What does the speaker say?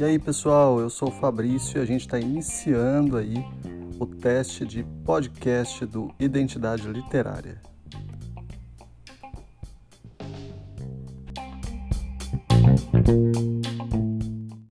E aí pessoal, eu sou o Fabrício e a gente está iniciando aí o teste de podcast do Identidade Literária.